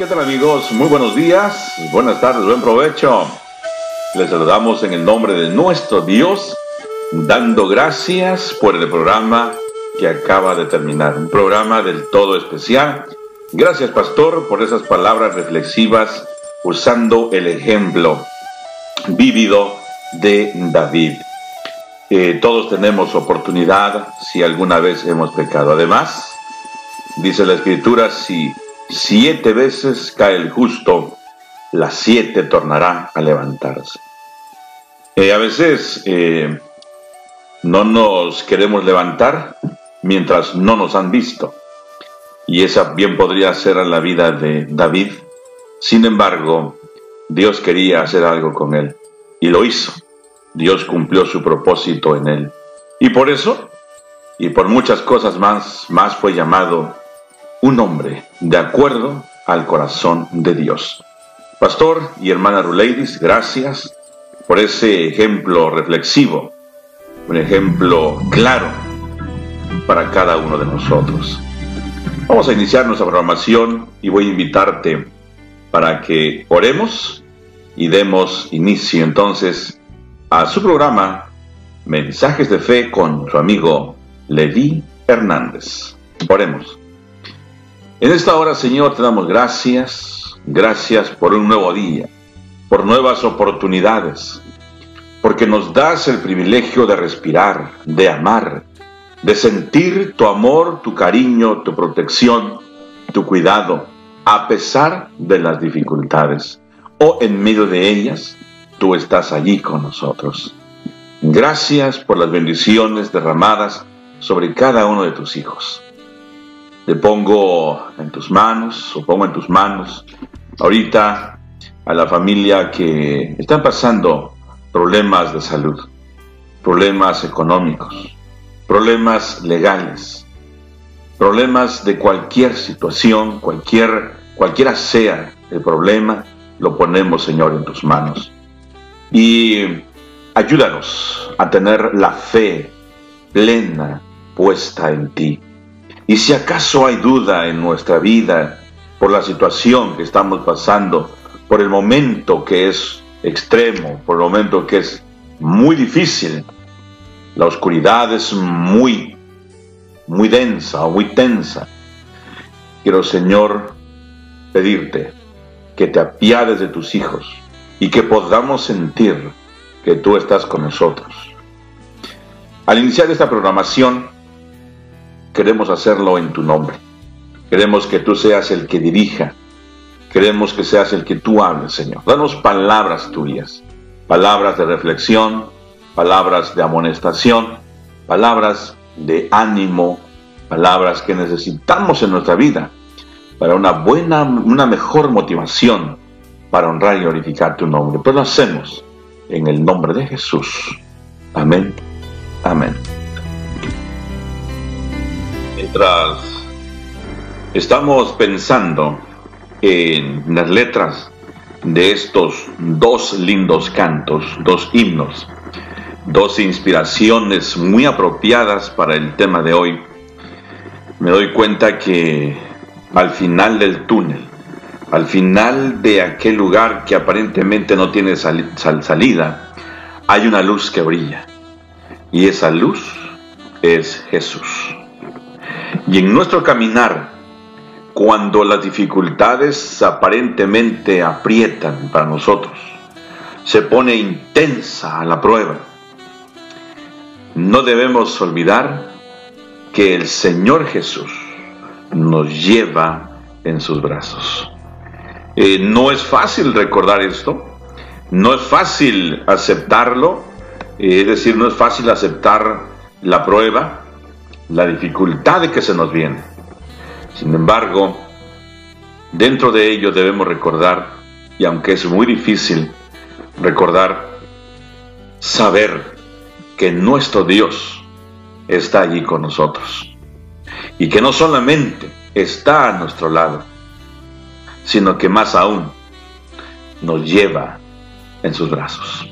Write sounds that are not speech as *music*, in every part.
¿Qué tal amigos? Muy buenos días, buenas tardes, buen provecho. Les saludamos en el nombre de nuestro Dios, dando gracias por el programa que acaba de terminar, un programa del todo especial. Gracias pastor por esas palabras reflexivas usando el ejemplo vívido de David. Eh, todos tenemos oportunidad si alguna vez hemos pecado. Además, dice la escritura, si siete veces cae el justo, las siete tornará a levantarse. Eh, a veces eh, no nos queremos levantar mientras no nos han visto. Y esa bien podría ser la vida de David. Sin embargo, Dios quería hacer algo con él y lo hizo. Dios cumplió su propósito en él. Y por eso, y por muchas cosas más, más fue llamado un hombre de acuerdo al corazón de Dios. Pastor y hermana Ruleidis, gracias por ese ejemplo reflexivo, un ejemplo claro para cada uno de nosotros. Vamos a iniciar nuestra programación y voy a invitarte para que oremos y demos inicio entonces a su programa Mensajes de Fe con su amigo Levi Hernández. Oremos. En esta hora, Señor, te damos gracias, gracias por un nuevo día, por nuevas oportunidades, porque nos das el privilegio de respirar, de amar, de sentir tu amor, tu cariño, tu protección, tu cuidado, a pesar de las dificultades o en medio de ellas, tú estás allí con nosotros. Gracias por las bendiciones derramadas sobre cada uno de tus hijos. Te pongo en tus manos, o pongo en tus manos, ahorita a la familia que están pasando problemas de salud, problemas económicos, problemas legales, problemas de cualquier situación, cualquier, cualquiera sea el problema, lo ponemos, Señor, en tus manos. Y ayúdanos a tener la fe plena puesta en ti y si acaso hay duda en nuestra vida por la situación que estamos pasando, por el momento que es extremo, por el momento que es muy difícil, la oscuridad es muy, muy densa muy tensa, quiero Señor pedirte que te apiades de tus hijos y que podamos sentir que tú estás con nosotros. Al iniciar esta programación, queremos hacerlo en tu nombre. Queremos que tú seas el que dirija. Queremos que seas el que tú hables, Señor. Danos palabras tuyas, palabras de reflexión, palabras de amonestación, palabras de ánimo, palabras que necesitamos en nuestra vida para una buena, una mejor motivación para honrar y glorificar tu nombre. Pero lo hacemos en el nombre de Jesús. Amén. Amén mientras estamos pensando en las letras de estos dos lindos cantos, dos himnos, dos inspiraciones muy apropiadas para el tema de hoy, me doy cuenta que al final del túnel, al final de aquel lugar que aparentemente no tiene salida, hay una luz que brilla. Y esa luz es Jesús. Y en nuestro caminar, cuando las dificultades aparentemente aprietan para nosotros, se pone intensa la prueba, no debemos olvidar que el Señor Jesús nos lleva en sus brazos. Eh, no es fácil recordar esto, no es fácil aceptarlo, eh, es decir, no es fácil aceptar la prueba, la dificultad de que se nos viene. Sin embargo, dentro de ello debemos recordar, y aunque es muy difícil recordar, saber que nuestro Dios está allí con nosotros. Y que no solamente está a nuestro lado, sino que más aún nos lleva en sus brazos.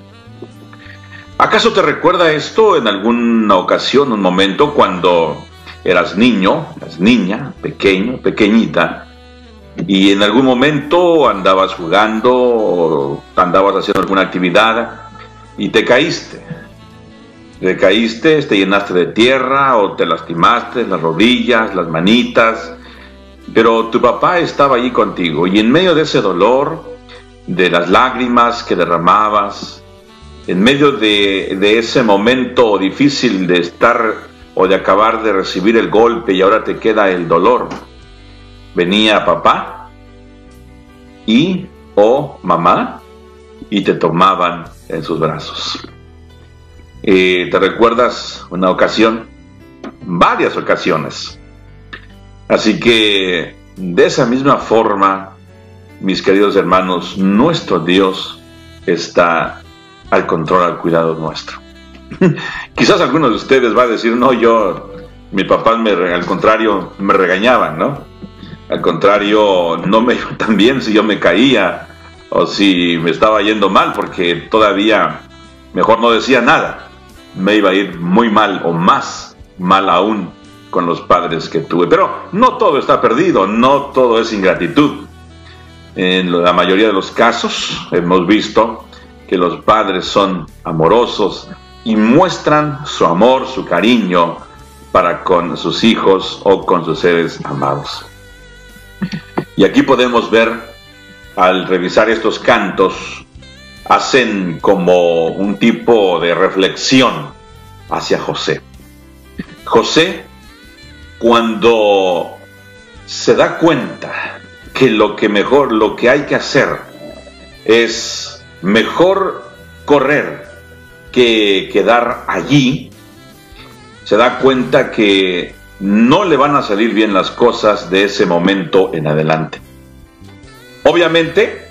¿Acaso te recuerda esto en alguna ocasión, un momento cuando eras niño, eras niña, pequeño, pequeñita, y en algún momento andabas jugando, andabas haciendo alguna actividad y te caíste. Te caíste, te llenaste de tierra o te lastimaste las rodillas, las manitas, pero tu papá estaba allí contigo y en medio de ese dolor, de las lágrimas que derramabas, en medio de, ese momento difícil de estar o de acabar de recibir el golpe y ahora te queda el dolor, venía papá y o mamá y te tomaban en sus brazos. Eh, ¿Te recuerdas una ocasión? Varias ocasiones. Así que de esa misma forma, mis queridos hermanos, nuestro Dios está al control, al cuidado nuestro. *laughs* Quizás algunos de ustedes va a decir, no, yo, mi papá me, al contrario, me regañaban, ¿no? Al contrario, no me *laughs* iba tan bien si yo me caía o si me estaba yendo mal, porque todavía mejor no decía nada. Me iba a ir muy mal o más mal aún con los padres que tuve. Pero no todo está perdido, no todo es ingratitud. En la mayoría de los casos hemos visto que los padres son amorosos y muestran su amor, su cariño para con sus hijos o con sus seres amados. Y aquí podemos ver, al revisar estos cantos, hacen como un tipo de reflexión hacia José. José, cuando se da cuenta que lo que mejor, lo que hay que hacer es mejor correr que quedar allí, se da cuenta que no le van a salir bien las cosas de ese momento en adelante. Obviamente,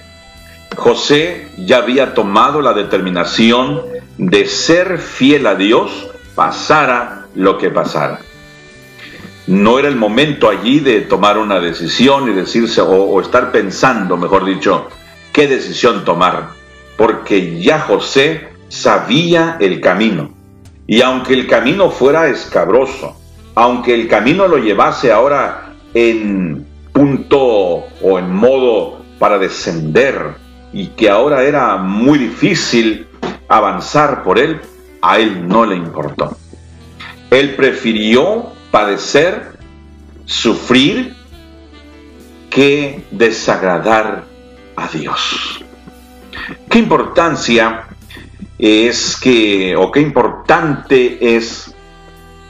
José ya había tomado la determinación de ser fiel a Dios, pasara lo que pasara. No era el momento allí de tomar una decisión y decirse, o, o estar pensando, mejor dicho, qué decisión tomar porque ya José sabía el camino. Y aunque el camino fuera escabroso, aunque el camino lo llevase ahora en punto o en modo para descender y que ahora era muy difícil avanzar por él, a él no le importó. Él prefirió padecer, sufrir, que desagradar a Dios. ¿Qué importancia es que, o qué importante es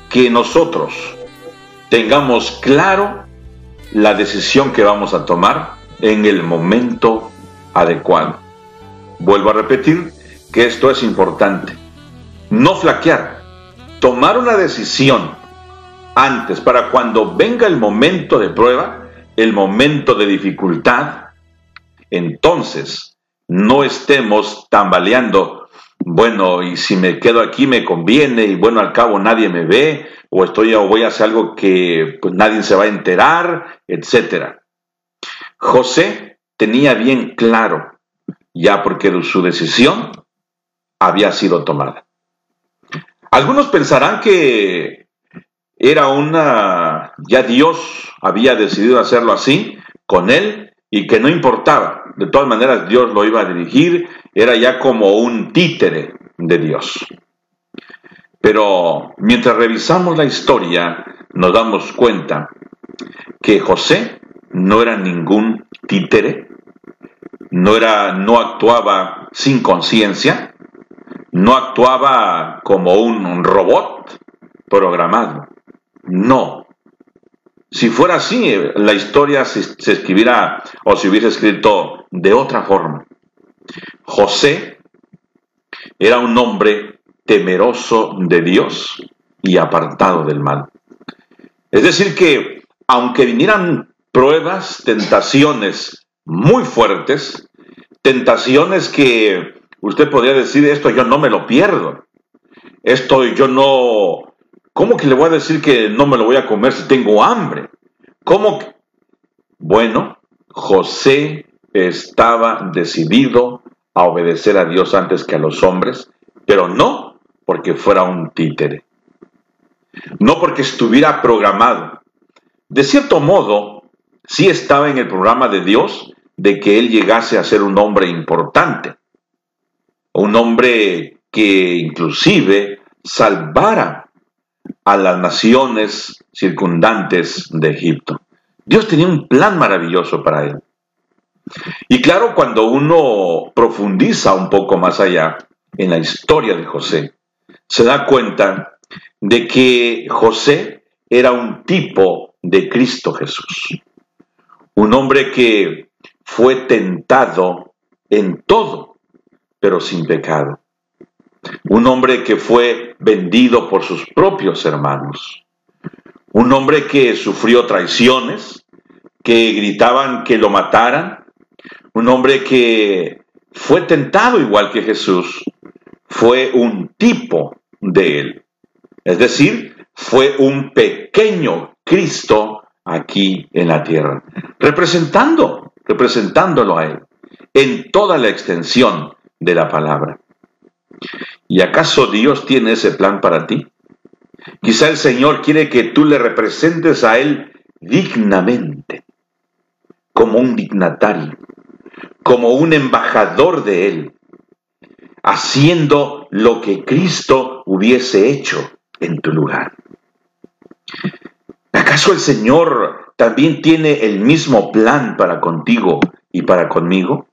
que nosotros tengamos claro la decisión que vamos a tomar en el momento adecuado? Vuelvo a repetir que esto es importante. No flaquear, tomar una decisión antes para cuando venga el momento de prueba, el momento de dificultad, entonces no estemos tambaleando, bueno, y si me quedo aquí me conviene, y bueno, al cabo nadie me ve, o estoy o voy a hacer algo que pues, nadie se va a enterar, etcétera. José tenía bien claro, ya porque su decisión había sido tomada. Algunos pensarán que era una, ya Dios había decidido hacerlo así con él y que no importaba. De todas maneras, Dios lo iba a dirigir, era ya como un títere de Dios. Pero mientras revisamos la historia, nos damos cuenta que José no era ningún títere, no, era, no actuaba sin conciencia, no actuaba como un robot programado. No, si fuera así, la historia se, escribiera o se hubiese escrito de otra forma. José era un hombre temeroso de Dios y apartado del mal. Es decir, que aunque vinieran pruebas, tentaciones muy fuertes, tentaciones que usted podría decir, esto yo no me lo pierdo, esto yo no, ¿Cómo que le voy a decir que no me lo voy a comer si tengo hambre? ¿Cómo que? Bueno, José estaba decidido a obedecer a Dios antes que a los hombres, pero no porque fuera un títere, no porque estuviera programado. De cierto modo, sí estaba en el programa de Dios de que él llegase a ser un hombre importante, un hombre que inclusive salvara a las naciones circundantes de Egipto. Dios tenía un plan maravilloso para él. Y claro, cuando uno profundiza un poco más allá en la historia de José, se da cuenta de que José era un tipo de Cristo Jesús. Un hombre que fue tentado en todo, pero sin pecado. Un hombre que fue vendido por sus propios hermanos. Un hombre que sufrió traiciones, que gritaban que lo mataran. Un hombre que fue tentado igual que Jesús. Fue un tipo de él. Es decir, fue un pequeño Cristo aquí en la tierra, representando, representándolo a Él, en toda la extensión de la palabra. ¿Y acaso Dios tiene ese plan para ti? Quizá el Señor quiere que tú le representes a Él dignamente, como un dignatario, como un embajador de Él, haciendo lo que Cristo hubiese hecho en tu lugar. ¿Acaso el Señor también tiene el mismo plan para contigo y para conmigo?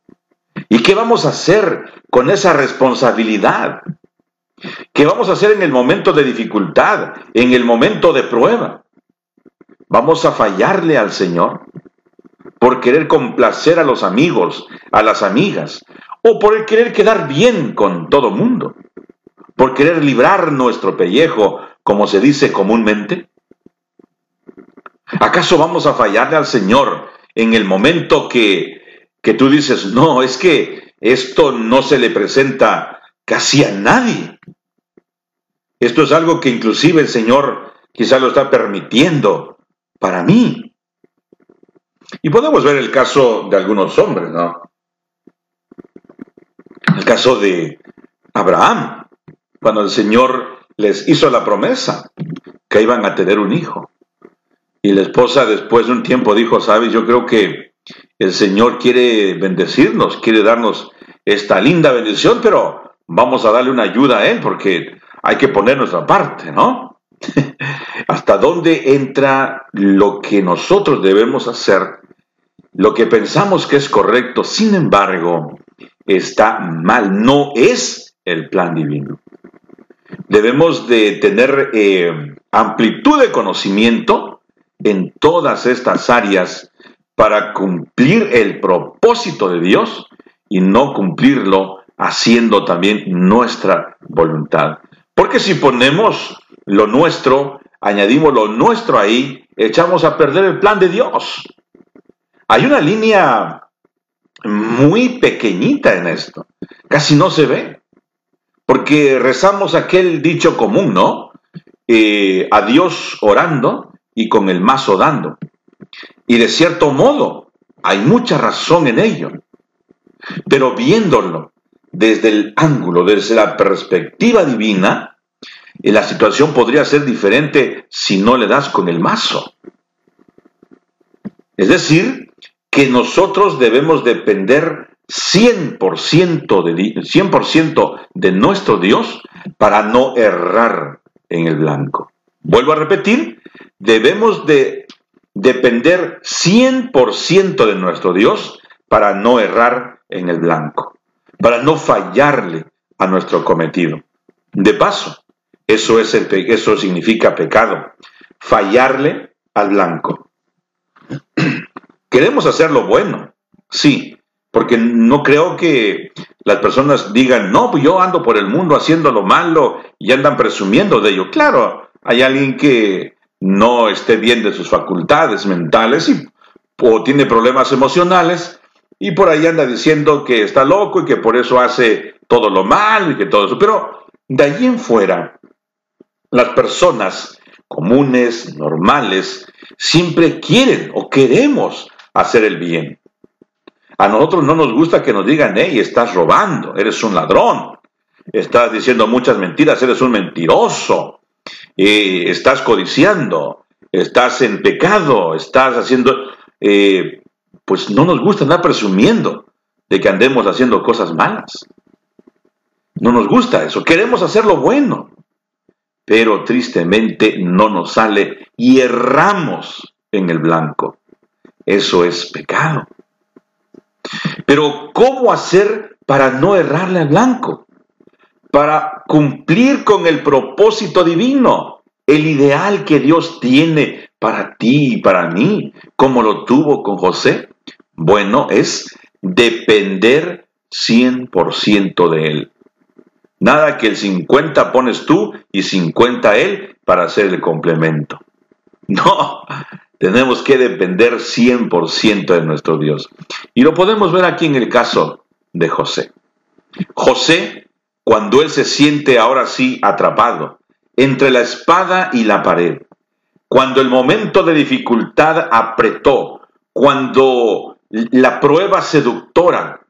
¿Y qué vamos a hacer con esa responsabilidad? ¿Qué vamos a hacer en el momento de dificultad, en el momento de prueba? ¿Vamos a fallarle al Señor por querer complacer a los amigos, a las amigas, o por el querer quedar bien con todo mundo? ¿Por querer librar nuestro pellejo, como se dice comúnmente? ¿Acaso vamos a fallarle al Señor en el momento que, que tú dices, no, es que esto no se le presenta casi a nadie? Esto es algo que inclusive el Señor quizá lo está permitiendo para mí. Y podemos ver el caso de algunos hombres, ¿no? El caso de Abraham, cuando el Señor les hizo la promesa que iban a tener un hijo. Y la esposa después de un tiempo dijo, sabes, yo creo que el Señor quiere bendecirnos, quiere darnos esta linda bendición, pero vamos a darle una ayuda a Él porque hay que poner nuestra parte, ¿no? *laughs* ¿Hasta dónde entra lo que nosotros debemos hacer? Lo que pensamos que es correcto, sin embargo, está mal, no es el plan divino. Debemos de tener eh, amplitud de conocimiento en todas estas áreas para cumplir el propósito de Dios y no cumplirlo haciendo también nuestra voluntad. Porque si ponemos lo nuestro, añadimos lo nuestro ahí, echamos a perder el plan de Dios. Hay una línea muy pequeñita en esto, casi no se ve, porque rezamos aquel dicho común, ¿no? Eh, a Dios orando y con el mazo dando. Y de cierto modo, hay mucha razón en ello. Pero viéndolo desde el ángulo, desde la perspectiva divina, eh, la situación podría ser diferente si no le das con el mazo. Es decir, que nosotros debemos depender 100% de, 100 de nuestro Dios para no errar en el blanco. Vuelvo a repetir, debemos de depender 100% de nuestro Dios para no errar en el blanco, para no fallarle a nuestro cometido. De paso, eso, es el, eso significa pecado, fallarle al blanco. *clears throat* Queremos hacer lo bueno, sí, porque no creo que las personas digan, no, pues yo ando por el mundo haciendo lo malo y andan presumiendo de ello. Claro, hay alguien que no esté bien de sus facultades mentales y, o tiene problemas emocionales y por ahí anda diciendo que está loco y que por eso hace todo lo malo y que todo eso. Pero de allí en fuera, las personas comunes, normales, siempre quieren o queremos hacer el bien. A nosotros no nos gusta que nos digan, hey, estás robando, eres un ladrón, estás diciendo muchas mentiras, eres un mentiroso, estás codiciando, estás en pecado, estás haciendo... eh, pues no nos gusta andar presumiendo de que andemos haciendo cosas malas. No nos gusta eso, queremos hacer lo bueno, pero tristemente no nos sale y erramos en el blanco. Eso es pecado. Pero ¿cómo hacer para no errarle al blanco? Para cumplir con el propósito divino, el ideal que Dios tiene para ti y para mí, como lo tuvo con José. Bueno, es depender 100% de Él. Nada que el 50 pones tú y 50 Él para hacer el complemento. *laughs* No, tenemos que depender 100% de nuestro Dios. Y lo podemos ver aquí en el caso de José. José, cuando él se siente ahora sí atrapado entre la espada y la pared, cuando el momento de dificultad apretó, cuando la prueba seductora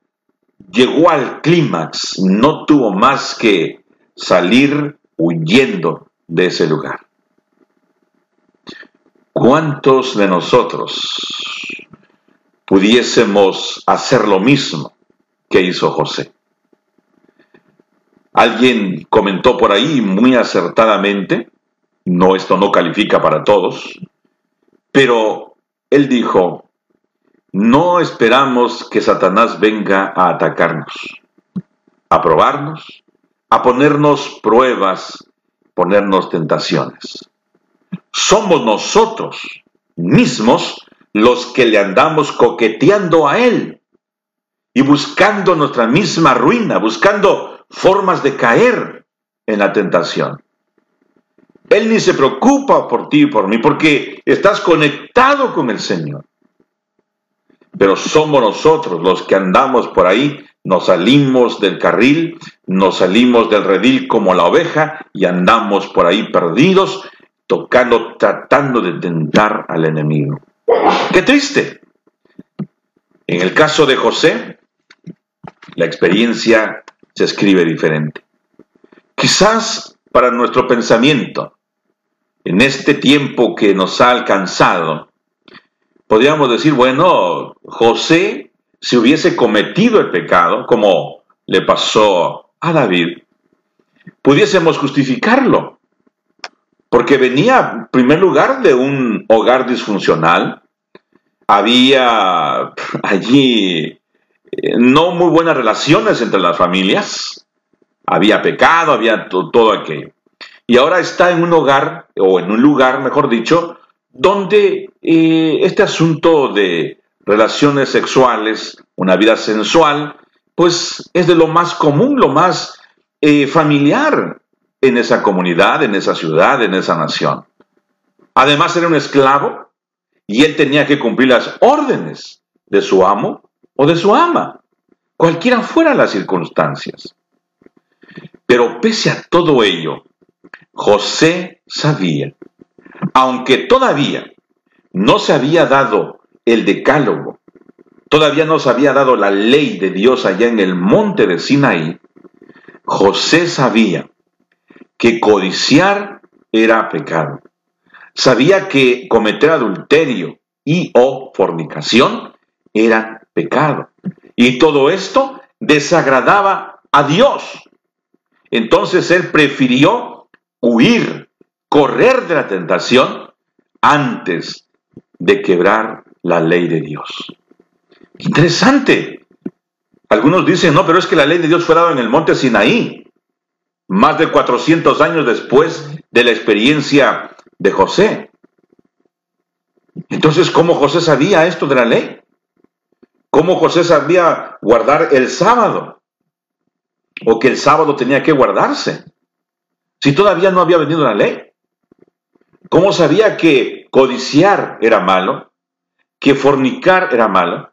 llegó al clímax, no tuvo más que salir huyendo de ese lugar. ¿Cuántos de nosotros pudiésemos hacer lo mismo que hizo José? Alguien comentó por ahí muy acertadamente, no esto no califica para todos, pero él dijo, no esperamos que Satanás venga a atacarnos, a probarnos, a ponernos pruebas, ponernos tentaciones. Somos nosotros mismos los que le andamos coqueteando a Él y buscando nuestra misma ruina, buscando formas de caer en la tentación. Él ni se preocupa por ti y por mí porque estás conectado con el Señor. Pero somos nosotros los que andamos por ahí, nos salimos del carril, nos salimos del redil como la oveja y andamos por ahí perdidos tocando, tratando de tentar al enemigo. Qué triste. En el caso de José, la experiencia se escribe diferente. Quizás para nuestro pensamiento, en este tiempo que nos ha alcanzado, podríamos decir, bueno, José, si hubiese cometido el pecado, como le pasó a David, pudiésemos justificarlo porque venía, en primer lugar, de un hogar disfuncional. Había allí no muy buenas relaciones entre las familias. Había pecado, había todo aquello. Y ahora está en un hogar, o en un lugar, mejor dicho, donde eh, este asunto de relaciones sexuales, una vida sensual, pues es de lo más común, lo más eh, familiar en esa comunidad, en esa ciudad, en esa nación. Además era un esclavo y él tenía que cumplir las órdenes de su amo o de su ama, cualquiera fueran las circunstancias. Pero pese a todo ello, José sabía, aunque todavía no se había dado el decálogo, todavía no se había dado la ley de Dios allá en el monte de Sinaí, José sabía que codiciar era pecado. Sabía que cometer adulterio y o fornicación era pecado. Y todo esto desagradaba a Dios. Entonces él prefirió huir, correr de la tentación antes de quebrar la ley de Dios. Interesante. Algunos dicen, no, pero es que la ley de Dios fue dada en el monte Sinaí más de 400 años después de la experiencia de José. Entonces, ¿cómo José sabía esto de la ley? ¿Cómo José sabía guardar el sábado? ¿O que el sábado tenía que guardarse? Si todavía no había venido la ley. ¿Cómo sabía que codiciar era malo? ¿Que fornicar era malo?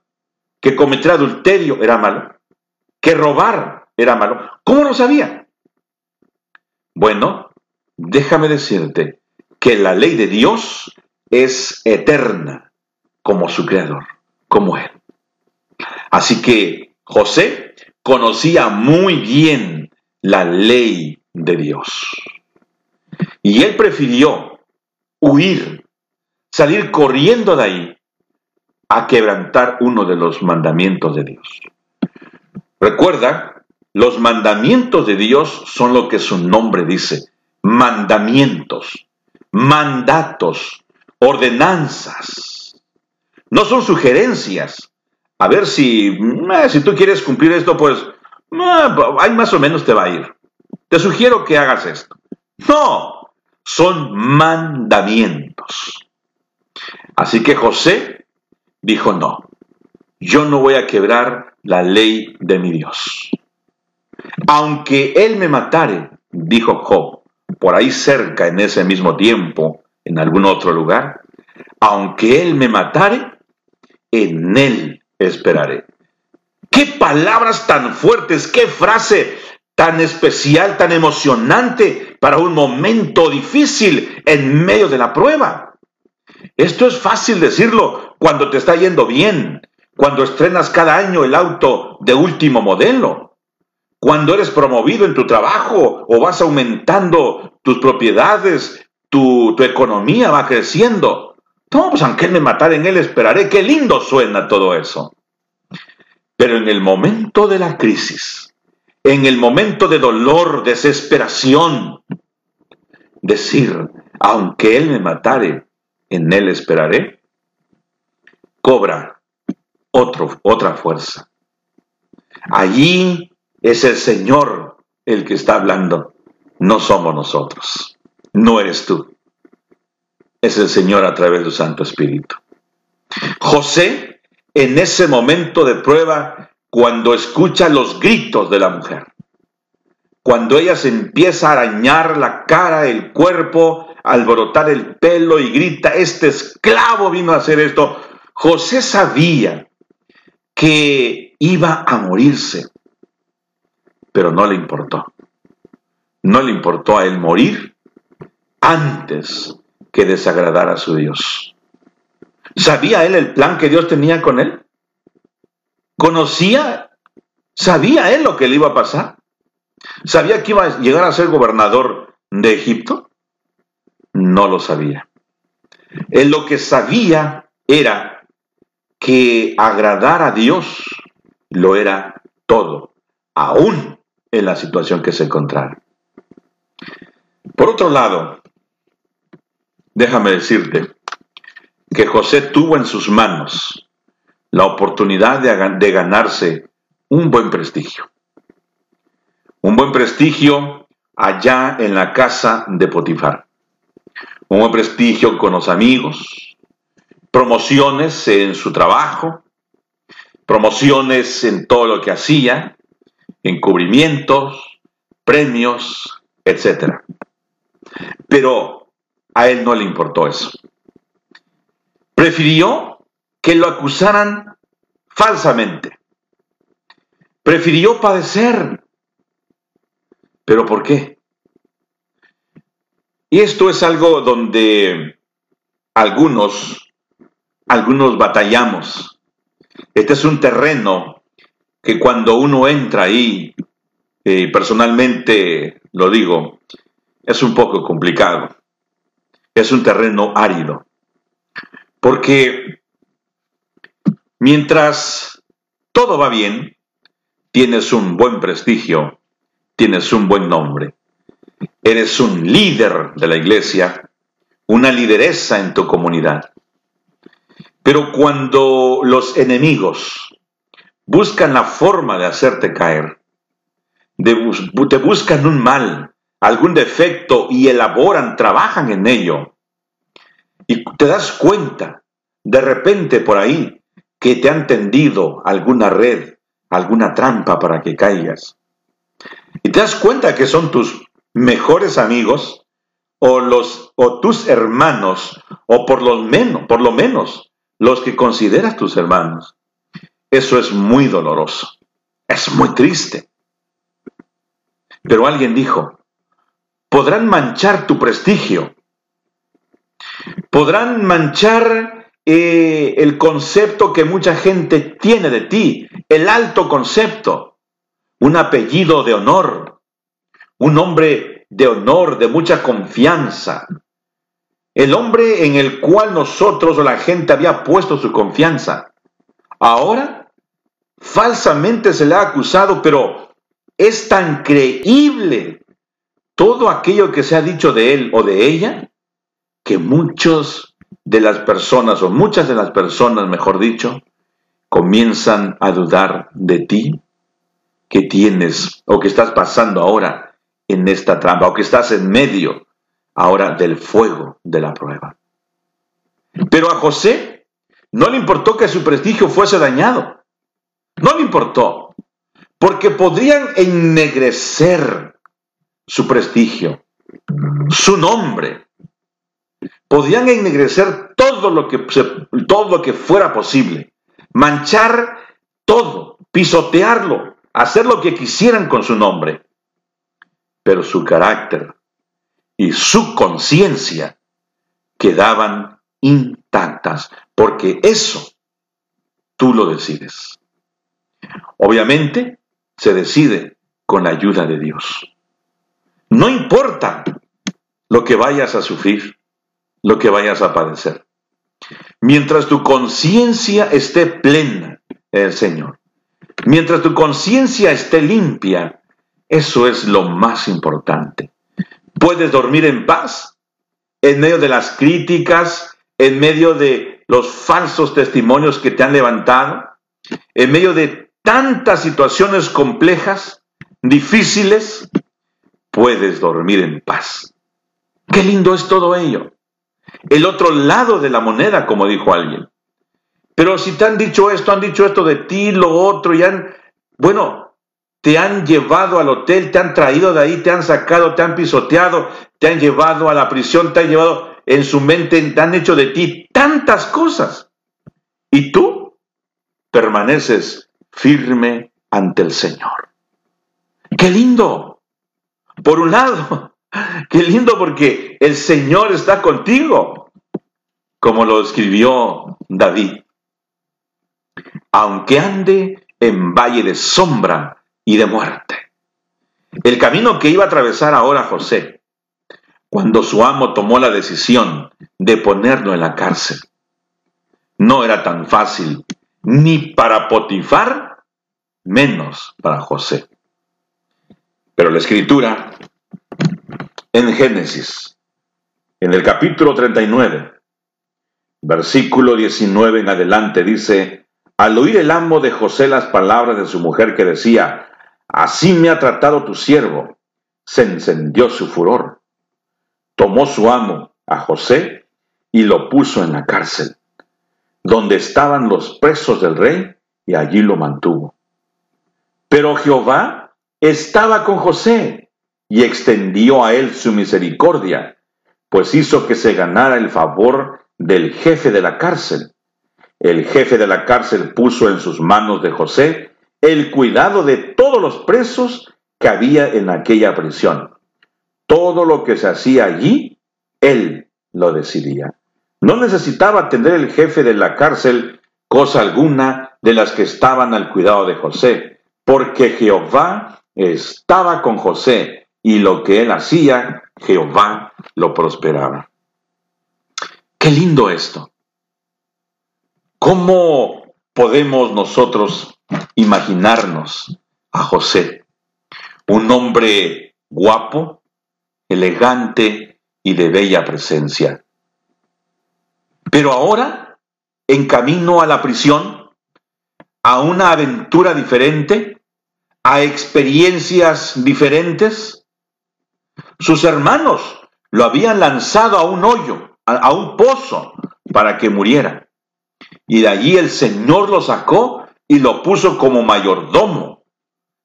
¿Que cometer adulterio era malo? ¿Que robar era malo? ¿Cómo lo sabía? Bueno, déjame decirte que la ley de Dios es eterna como su creador, como Él. Así que José conocía muy bien la ley de Dios. Y él prefirió huir, salir corriendo de ahí, a quebrantar uno de los mandamientos de Dios. Recuerda, los mandamientos de Dios son lo que su nombre dice, mandamientos, mandatos, ordenanzas. No son sugerencias. A ver si, eh, si tú quieres cumplir esto, pues eh, ahí más o menos te va a ir. Te sugiero que hagas esto. No, son mandamientos. Así que José dijo, no, yo no voy a quebrar la ley de mi Dios. Aunque él me matare, dijo Job, por ahí cerca en ese mismo tiempo, en algún otro lugar, aunque él me matare, en él esperaré. Qué palabras tan fuertes, qué frase tan especial, tan emocionante para un momento difícil en medio de la prueba. Esto es fácil decirlo cuando te está yendo bien, cuando estrenas cada año el auto de último modelo, cuando eres promovido en tu trabajo o vas aumentando tus propiedades, tu, economía va creciendo. No, pues aunque él me matara en él, esperaré. Qué lindo suena todo eso. Pero en el momento de la crisis, en el momento de dolor, desesperación, decir, aunque Él me matare, en Él esperaré, cobra otra fuerza. Allí es el Señor el que está hablando, no somos nosotros, no eres tú, es el Señor a través del Santo Espíritu. José, en ese momento de prueba, cuando escucha los gritos de la mujer, cuando ella se empieza a arañar la cara, el cuerpo, alborotar el pelo y grita, este esclavo vino a hacer esto, José sabía que iba a morirse, pero no le importó. No le importó a él morir antes que desagradar a su Dios. ¿Sabía él el plan que Dios tenía con él? ¿Conocía? ¿Sabía él lo que le iba a pasar? ¿Sabía que iba a llegar a ser gobernador de Egipto? No lo sabía. Él lo que sabía era que agradar a Dios lo era todo, aún en la situación que se encontrara. Por otro lado, déjame decirte que José tuvo en sus manos la oportunidad de, ganarse un buen prestigio. Un buen prestigio allá en la casa de Potifar. Un buen prestigio con los amigos, promociones en su trabajo, promociones en todo lo que hacía, encubrimientos, premios, etc. Pero a él no le importó eso. Prefirió que lo acusaran falsamente. Prefirió padecer. ¿Pero por qué? Y esto es algo donde algunos, algunos batallamos. Este es un terreno que cuando uno entra ahí, eh, personalmente lo digo, es un poco complicado. Es un terreno árido. Porque Mientras todo va bien, tienes un buen prestigio, tienes un buen nombre, eres un líder de la iglesia, una lideresa en tu comunidad. Pero cuando los enemigos buscan la forma de hacerte caer, te buscan un mal, algún defecto y elaboran, trabajan en ello, y te das cuenta de repente por ahí que te han tendido alguna red, alguna trampa para que caigas. Y te das cuenta que son tus mejores amigos o los o tus hermanos o por lo menos, por lo menos los que consideras tus hermanos. Eso es muy doloroso. Es muy triste. Pero alguien dijo, podrán manchar tu prestigio. Podrán manchar eh, el concepto que mucha gente tiene de ti, el alto concepto, un apellido de honor, un hombre de honor, de mucha confianza. el hombre en el cual nosotros o la gente había puesto su confianza. Ahora, falsamente se le ha acusado, pero es tan creíble todo aquello que se ha dicho de él o de ella, que muchos de las personas, o muchas de las personas, mejor dicho, comienzan a dudar de ti, que tienes o que estás pasando ahora en esta trampa, o que estás en medio ahora del fuego de la prueba. Pero a José no le importó que su prestigio fuese dañado. No le importó, porque podrían ennegrecer su prestigio, su nombre. Podían ennegrecer todo lo que, todo lo que fuera posible, manchar todo, pisotearlo, hacer lo que quisieran con su nombre. Pero su carácter y su conciencia quedaban intactas, porque eso tú lo decides. Obviamente se decide con la ayuda de Dios. No importa lo que vayas a sufrir, lo que vayas a padecer. Mientras tu conciencia esté plena Señor, mientras tu conciencia esté limpia, eso es lo más importante. Puedes dormir en paz en medio de las críticas, en medio de los falsos testimonios que te han levantado, en medio de tantas situaciones complejas, difíciles, puedes dormir en paz. Qué lindo es todo ello. El otro lado de la moneda, como dijo alguien. Pero si te han dicho esto, han dicho esto de ti, lo otro, y han, bueno, te han llevado al hotel, te han traído de ahí, te han sacado, te han pisoteado, te han llevado a la prisión, te han llevado en su mente, te han hecho de ti tantas cosas. Y tú permaneces firme ante el Señor. ¡Qué lindo! Por un lado, *laughs* qué lindo porque el Señor está contigo, como lo escribió David. Aunque ande en valle de sombra y de muerte. El camino que iba a atravesar ahora José, cuando su amo tomó la decisión de ponerlo en la cárcel, no era tan fácil ni para Potifar, menos para José. Pero la escritura en Génesis, en el capítulo 39, versículo 19 en adelante, dice, al oír el amo de José las palabras de su mujer que decía, así me ha tratado tu siervo, se encendió su furor. Tomó su amo a José y lo puso en la cárcel, donde estaban los presos del rey, y allí lo mantuvo. Pero Jehová estaba con José y extendió a él su misericordia, pues hizo que se ganara el favor del jefe de la cárcel. El jefe de la cárcel puso en sus manos de José el cuidado de todos los presos que había en aquella prisión. Todo lo que se hacía allí, él lo decidía. No necesitaba atender el jefe de la cárcel cosa alguna de las que estaban al cuidado de José, porque Jehová estaba con José y lo que él hacía, Jehová lo prosperaba. Qué lindo esto. ¿Cómo podemos nosotros imaginarnos a José? Un hombre guapo, elegante y de bella presencia. Pero ahora, en camino a la prisión, a una aventura diferente, a experiencias diferentes. Sus hermanos lo habían lanzado a un hoyo, a, un pozo, para que muriera. Y de allí el Señor lo sacó y lo puso como mayordomo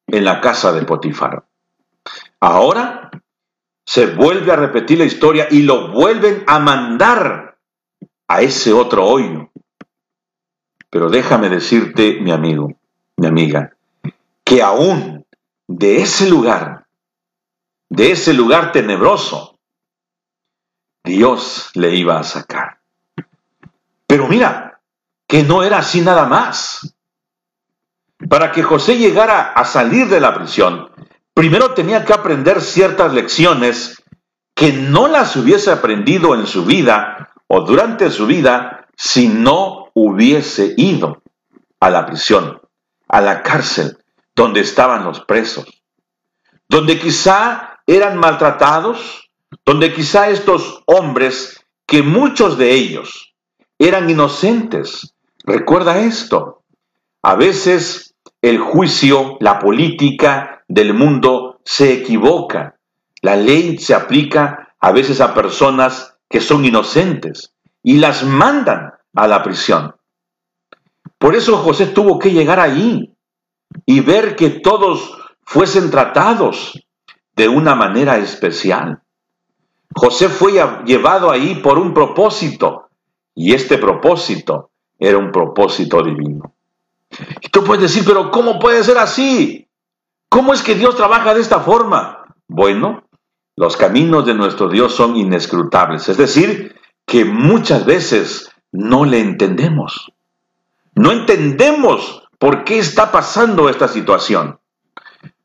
en la casa de Potifar. Ahora se vuelve a repetir la historia y lo vuelven a mandar a ese otro hoyo. Pero déjame decirte, mi amigo, mi amiga, que aún de ese lugar, de ese lugar tenebroso, Dios le iba a sacar. Pero mira, que no era así nada más. Para que José llegara a salir de la prisión, primero tenía que aprender ciertas lecciones que no las hubiese aprendido en su vida o durante su vida si no hubiese ido a la prisión, a la cárcel, donde estaban los presos, donde quizá eran maltratados, donde quizá estos hombres, que muchos de ellos eran inocentes, recuerda esto, a veces el juicio, la política del mundo se equivoca, la ley se aplica a veces a personas que son inocentes y las mandan a la prisión. Por eso José tuvo que llegar allí y ver que todos fuesen tratados de una manera especial. José fue llevado ahí por un propósito y este propósito era un propósito divino. Y tú puedes decir, pero ¿cómo puede ser así? ¿Cómo es que Dios trabaja de esta forma? Bueno, los caminos de nuestro Dios son inescrutables, es decir, que muchas veces no le entendemos. No entendemos por qué está pasando esta situación.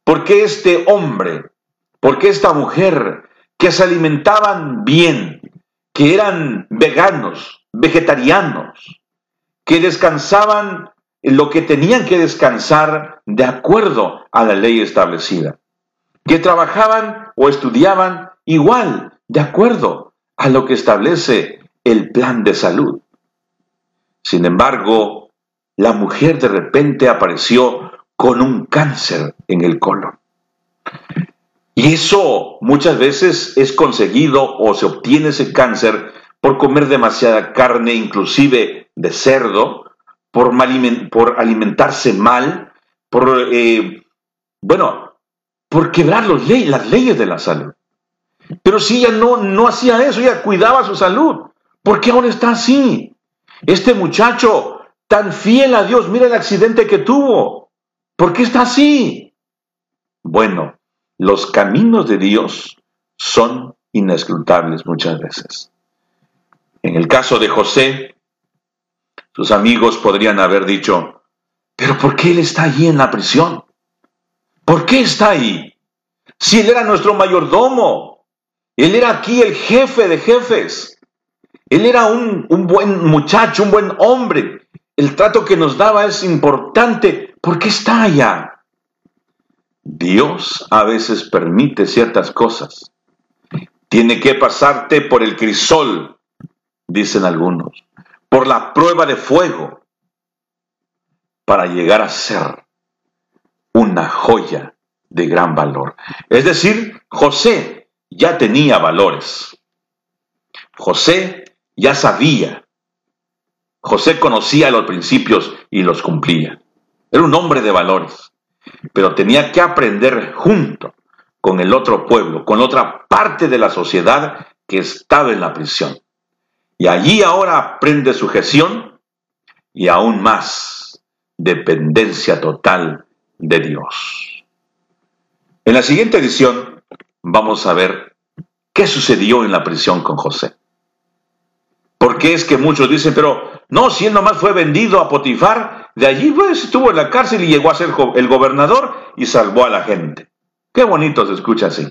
¿Por qué este hombre, por qué esta mujer que se alimentaban bien, que eran veganos, vegetarianos, que descansaban lo que tenían que descansar de acuerdo a la ley establecida, que trabajaban o estudiaban igual, de acuerdo a lo que establece el plan de salud. Sin embargo, la mujer de repente apareció con un cáncer en el colon. Y eso muchas veces es conseguido o se obtiene ese cáncer por comer demasiada carne, inclusive de cerdo, por, por alimentarse mal, por, eh, bueno, por quebrar los las leyes de la salud. Pero si ella no, no hacía eso, ella cuidaba su salud, ¿por qué ahora está así? Este muchacho tan fiel a Dios, mira el accidente que tuvo. ¿Por qué está así? Bueno, los caminos de Dios son inescrutables muchas veces. En el caso de José, sus amigos podrían haber dicho, pero ¿por qué él está allí en la prisión? ¿Por qué está ahí? Si él era nuestro mayordomo, él era aquí el jefe de jefes, él era un, un buen muchacho, un buen hombre, el trato que nos daba es importante porque está allá. Dios a veces permite ciertas cosas. Tiene que pasarte por el crisol, dicen algunos, por la prueba de fuego, para llegar a ser una joya de gran valor. Es decir, José ya tenía valores. José ya sabía José conocía los principios y los cumplía. Era un hombre de valores, pero tenía que aprender junto con el otro pueblo, con otra parte de la sociedad que estaba en la prisión. Y allí ahora aprende sujeción y aún más dependencia total de Dios. En la siguiente edición vamos a ver qué sucedió en la prisión con José. Porque es que muchos dicen, pero no, si él nomás fue vendido a Potifar, de allí pues estuvo en la cárcel y llegó a ser el gobernador y salvó a la gente. Qué bonito se escucha así.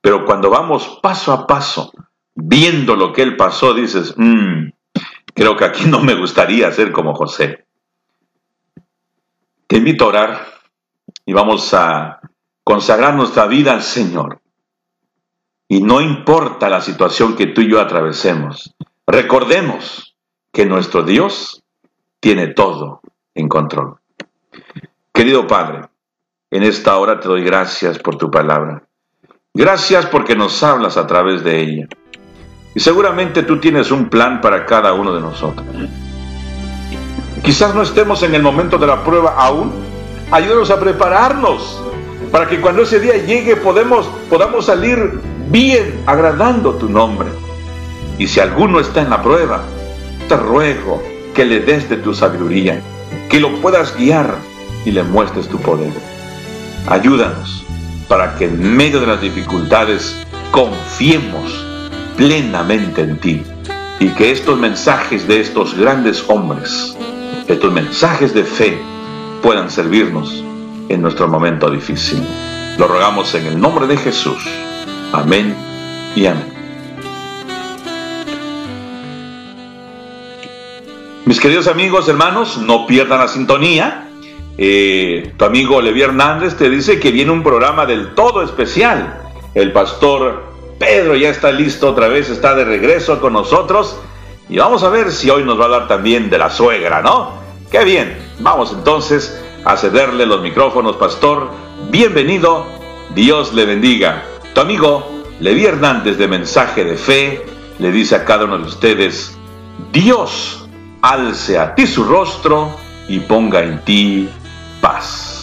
Pero cuando vamos paso a paso, viendo lo que él pasó, dices, mmm, creo que aquí no me gustaría ser como José. Te invito a orar y vamos a consagrar nuestra vida al Señor. Y no importa la situación que tú y yo atravesemos, recordemos que nuestro Dios tiene todo en control. Querido Padre, en esta hora te doy gracias por tu palabra. Gracias porque nos hablas a través de ella. Y seguramente tú tienes un plan para cada uno de nosotros. Quizás no estemos en el momento de la prueba aún. Ayúdanos a prepararnos para que cuando ese día llegue podamos salir bien agradando tu nombre. Y si alguno está en la prueba, te ruego que le des de tu sabiduría, que lo puedas guiar y le muestres tu poder. Ayúdanos para que en medio de las dificultades confiemos plenamente en ti y que estos mensajes de estos grandes hombres, estos mensajes de fe, puedan servirnos en nuestro momento difícil. Lo rogamos en el nombre de Jesús. Amén y amén. Mis queridos amigos, hermanos, no pierdan la sintonía. Eh, tu amigo Levi Hernández te dice que viene un programa del todo especial. El pastor Pedro ya está listo otra vez, está de regreso con nosotros. Y vamos a ver si hoy nos va a hablar también de la suegra, ¿no? Qué bien. Vamos entonces a cederle los micrófonos, pastor. Bienvenido. Dios le bendiga. Tu amigo Levi Hernández de Mensaje de Fe le dice a cada uno de ustedes, Dios alce a ti su rostro y ponga en ti paz.